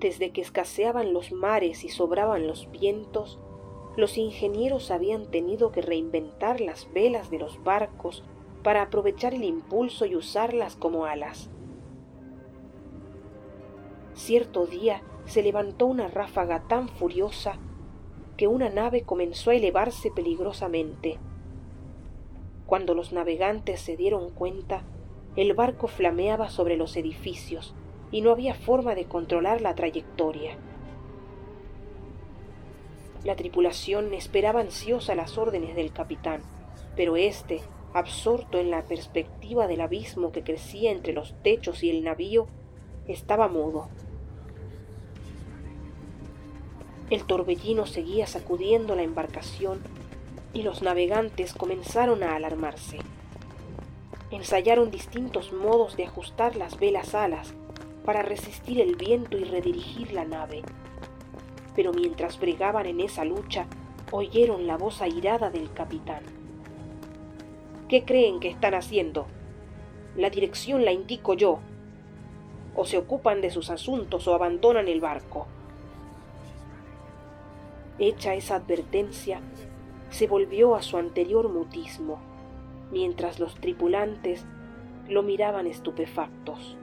Desde que escaseaban los mares y sobraban los vientos, los ingenieros habían tenido que reinventar las velas de los barcos para aprovechar el impulso y usarlas como alas. Cierto día se levantó una ráfaga tan furiosa que una nave comenzó a elevarse peligrosamente. Cuando los navegantes se dieron cuenta, el barco flameaba sobre los edificios y no había forma de controlar la trayectoria. La tripulación esperaba ansiosa las órdenes del capitán, pero éste, absorto en la perspectiva del abismo que crecía entre los techos y el navío, estaba mudo. El torbellino seguía sacudiendo la embarcación y los navegantes comenzaron a alarmarse. Ensayaron distintos modos de ajustar las velas alas para resistir el viento y redirigir la nave. Pero mientras bregaban en esa lucha, oyeron la voz airada del capitán. ¿Qué creen que están haciendo? La dirección la indico yo. O se ocupan de sus asuntos o abandonan el barco. Hecha esa advertencia, se volvió a su anterior mutismo, mientras los tripulantes lo miraban estupefactos.